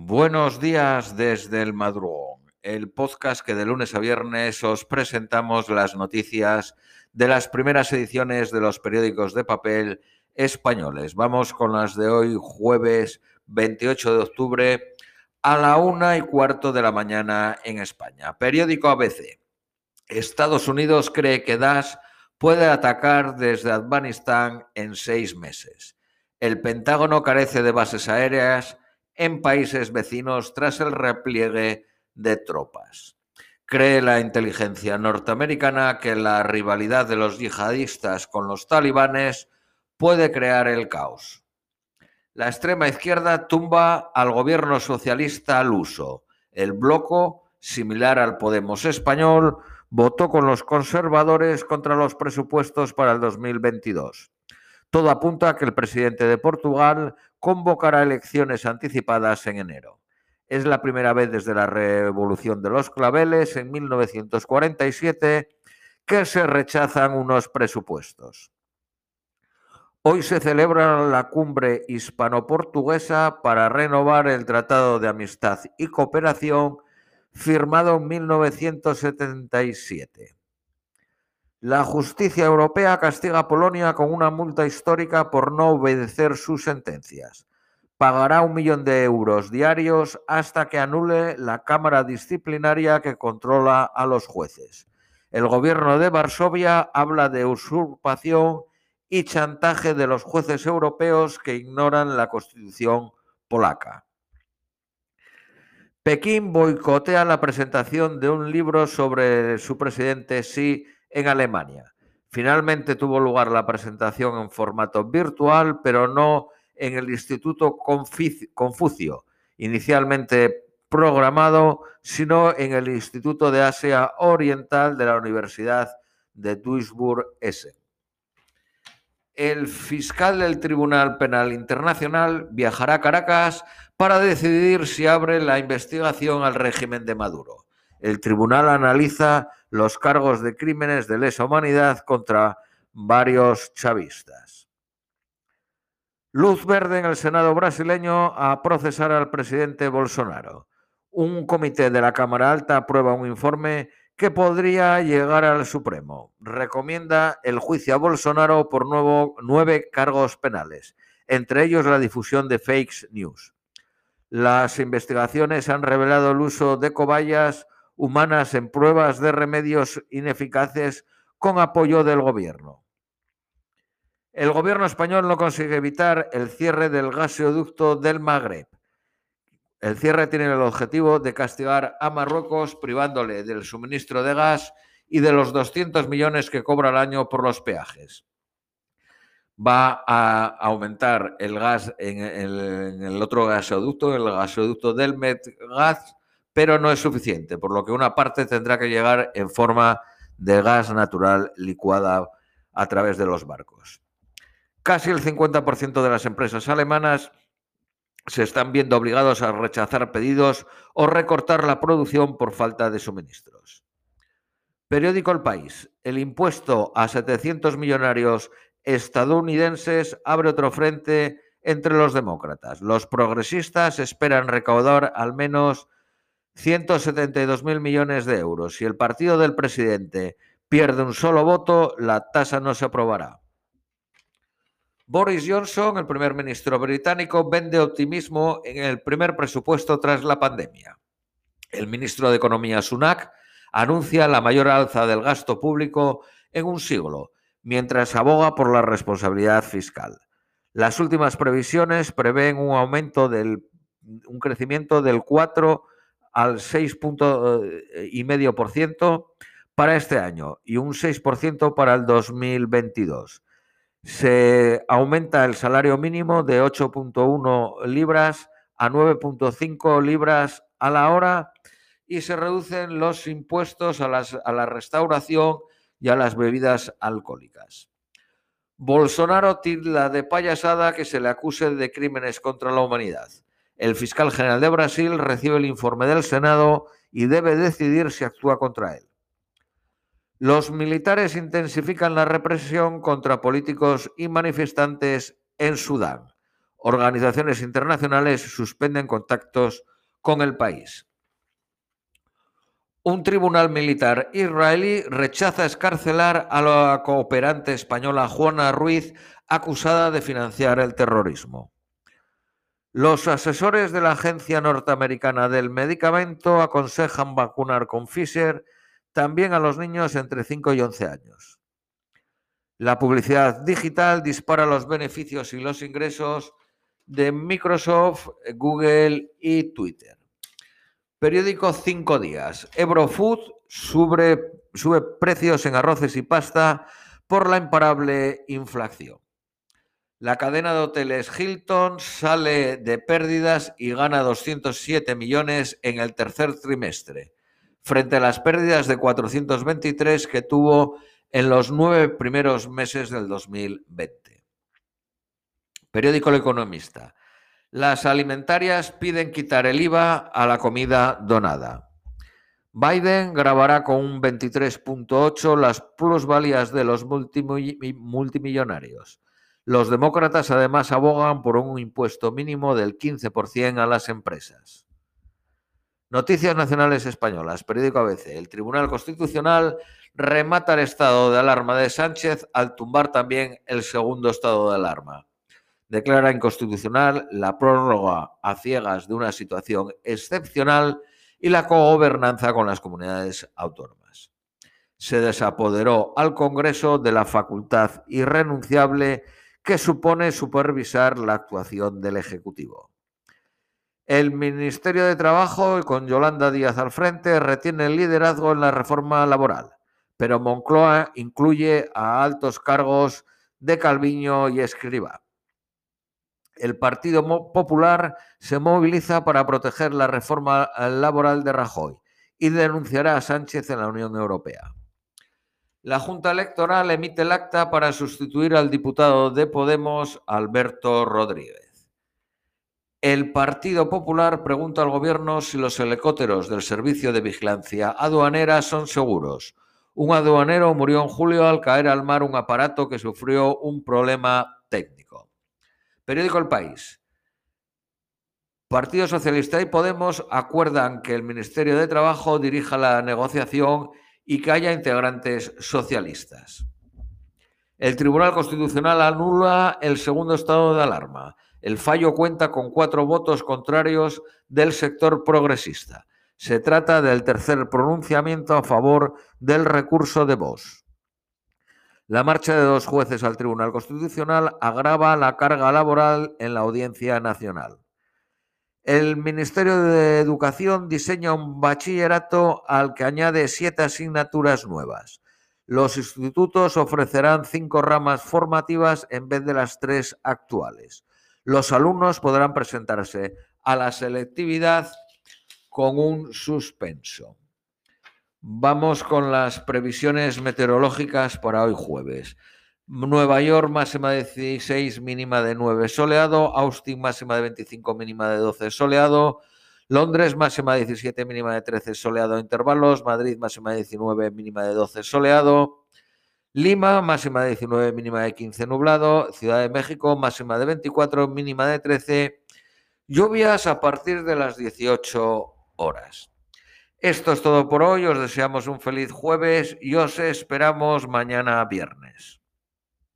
Buenos días desde el madrugón, el podcast que de lunes a viernes os presentamos las noticias de las primeras ediciones de los periódicos de papel españoles. Vamos con las de hoy, jueves 28 de octubre, a la una y cuarto de la mañana en España. Periódico ABC. Estados Unidos cree que Daesh puede atacar desde Afganistán en seis meses. El Pentágono carece de bases aéreas en países vecinos tras el repliegue de tropas. Cree la inteligencia norteamericana que la rivalidad de los yihadistas con los talibanes puede crear el caos. La extrema izquierda tumba al gobierno socialista al uso. El bloco, similar al Podemos español, votó con los conservadores contra los presupuestos para el 2022. Todo apunta a que el presidente de Portugal convocará elecciones anticipadas en enero. Es la primera vez desde la Revolución de los Claveles en 1947 que se rechazan unos presupuestos. Hoy se celebra la cumbre hispano-portuguesa para renovar el Tratado de Amistad y Cooperación firmado en 1977. La justicia europea castiga a Polonia con una multa histórica por no obedecer sus sentencias. Pagará un millón de euros diarios hasta que anule la Cámara Disciplinaria que controla a los jueces. El gobierno de Varsovia habla de usurpación y chantaje de los jueces europeos que ignoran la constitución polaca. Pekín boicotea la presentación de un libro sobre su presidente Xi en Alemania. Finalmente tuvo lugar la presentación en formato virtual, pero no en el Instituto Confucio, inicialmente programado, sino en el Instituto de Asia Oriental de la Universidad de Duisburg-Essen. El fiscal del Tribunal Penal Internacional viajará a Caracas para decidir si abre la investigación al régimen de Maduro. El tribunal analiza los cargos de crímenes de lesa humanidad contra varios chavistas. Luz verde en el Senado brasileño a procesar al presidente Bolsonaro. Un comité de la Cámara Alta aprueba un informe que podría llegar al Supremo. Recomienda el juicio a Bolsonaro por nuevo, nueve cargos penales, entre ellos la difusión de fake news. Las investigaciones han revelado el uso de cobayas humanas en pruebas de remedios ineficaces con apoyo del gobierno. El gobierno español no consigue evitar el cierre del gasoducto del Magreb. El cierre tiene el objetivo de castigar a Marruecos privándole del suministro de gas y de los 200 millones que cobra al año por los peajes. Va a aumentar el gas en el, otro gasoducto, el gasoducto del Medgas, pero no es suficiente, por lo que una parte tendrá que llegar en forma de gas natural licuada a través de los barcos. Casi el 50% de las empresas alemanas se están viendo obligados a rechazar pedidos o recortar la producción por falta de suministros. Periódico El País. El impuesto a 700 millonarios estadounidenses abre otro frente entre los demócratas. Los progresistas esperan recaudar al menos 172 mil millones de euros. Si el partido del presidente pierde un solo voto, la tasa no se aprobará. Boris Johnson, el primer ministro británico, vende optimismo en el primer presupuesto tras la pandemia. El ministro de Economía Sunak anuncia la mayor alza del gasto público en un siglo, mientras aboga por la responsabilidad fiscal. Las últimas previsiones prevén un aumento del un crecimiento del 4 al 6,5% para este año y un 6% para el 2022. Se aumenta el salario mínimo de 8.1 libras a 9.5 libras a la hora y se reducen los impuestos a, a la restauración y a las bebidas alcohólicas. Bolsonaro tilda de payasada que se le acuse de crímenes contra la humanidad. El fiscal general de Brasil recibe el informe del Senado y debe decidir si actúa contra él. Los militares intensifican la represión contra políticos y manifestantes en Sudán. Organizaciones internacionales suspenden contactos con el país. Un tribunal militar israelí rechaza escarcelar a la cooperante española Juana Ruiz acusada de financiar el terrorismo. Los asesores de la Agencia Norteamericana del Medicamento aconsejan vacunar con Pfizer también a los niños entre 5 y 11 años. La publicidad digital dispara los beneficios y los ingresos de Microsoft, Google y Twitter. Periódico Cinco Días. Ebrofood sube, sube precios en arroces y pasta por la imparable inflación. La cadena de hoteles Hilton sale de pérdidas y gana 207 millones en el tercer trimestre, frente a las pérdidas de 423 que tuvo en los nueve primeros meses del 2020. Periódico El Economista. Las alimentarias piden quitar el IVA a la comida donada. Biden grabará con un 23.8 las plusvalías de los multimillonarios. Los demócratas además abogan por un impuesto mínimo del 15% a las empresas. Noticias Nacionales Españolas, periódico ABC. El Tribunal Constitucional remata el estado de alarma de Sánchez al tumbar también el segundo estado de alarma declara inconstitucional la prórroga a ciegas de una situación excepcional y la cogobernanza con las comunidades autónomas. Se desapoderó al Congreso de la facultad irrenunciable que supone supervisar la actuación del Ejecutivo. El Ministerio de Trabajo, con Yolanda Díaz al frente, retiene el liderazgo en la reforma laboral, pero Moncloa incluye a altos cargos de Calviño y Escriba el Partido Popular se moviliza para proteger la reforma laboral de Rajoy y denunciará a Sánchez en la Unión Europea. La Junta Electoral emite el acta para sustituir al diputado de Podemos, Alberto Rodríguez. El Partido Popular pregunta al Gobierno si los helicópteros del Servicio de Vigilancia Aduanera son seguros. Un aduanero murió en julio al caer al mar un aparato que sufrió un problema técnico. Periódico El País. Partido Socialista y Podemos acuerdan que el Ministerio de Trabajo dirija la negociación y que haya integrantes socialistas. El Tribunal Constitucional anula el segundo estado de alarma. El fallo cuenta con cuatro votos contrarios del sector progresista. Se trata del tercer pronunciamiento a favor del recurso de Vox. La marcha de dos jueces al Tribunal Constitucional agrava la carga laboral en la Audiencia Nacional. El Ministerio de Educación diseña un bachillerato al que añade siete asignaturas nuevas. Los institutos ofrecerán cinco ramas formativas en vez de las tres actuales. Los alumnos podrán presentarse a la selectividad con un suspenso. Vamos con las previsiones meteorológicas para hoy jueves. Nueva York máxima de 16, mínima de 9 soleado. Austin máxima de 25, mínima de 12 soleado. Londres máxima de 17, mínima de 13 soleado intervalos. Madrid máxima de 19, mínima de 12 soleado. Lima máxima de 19, mínima de 15 nublado. Ciudad de México máxima de 24, mínima de 13. Lluvias a partir de las 18 horas. Esto es todo por hoy, os deseamos un feliz jueves y os esperamos mañana viernes.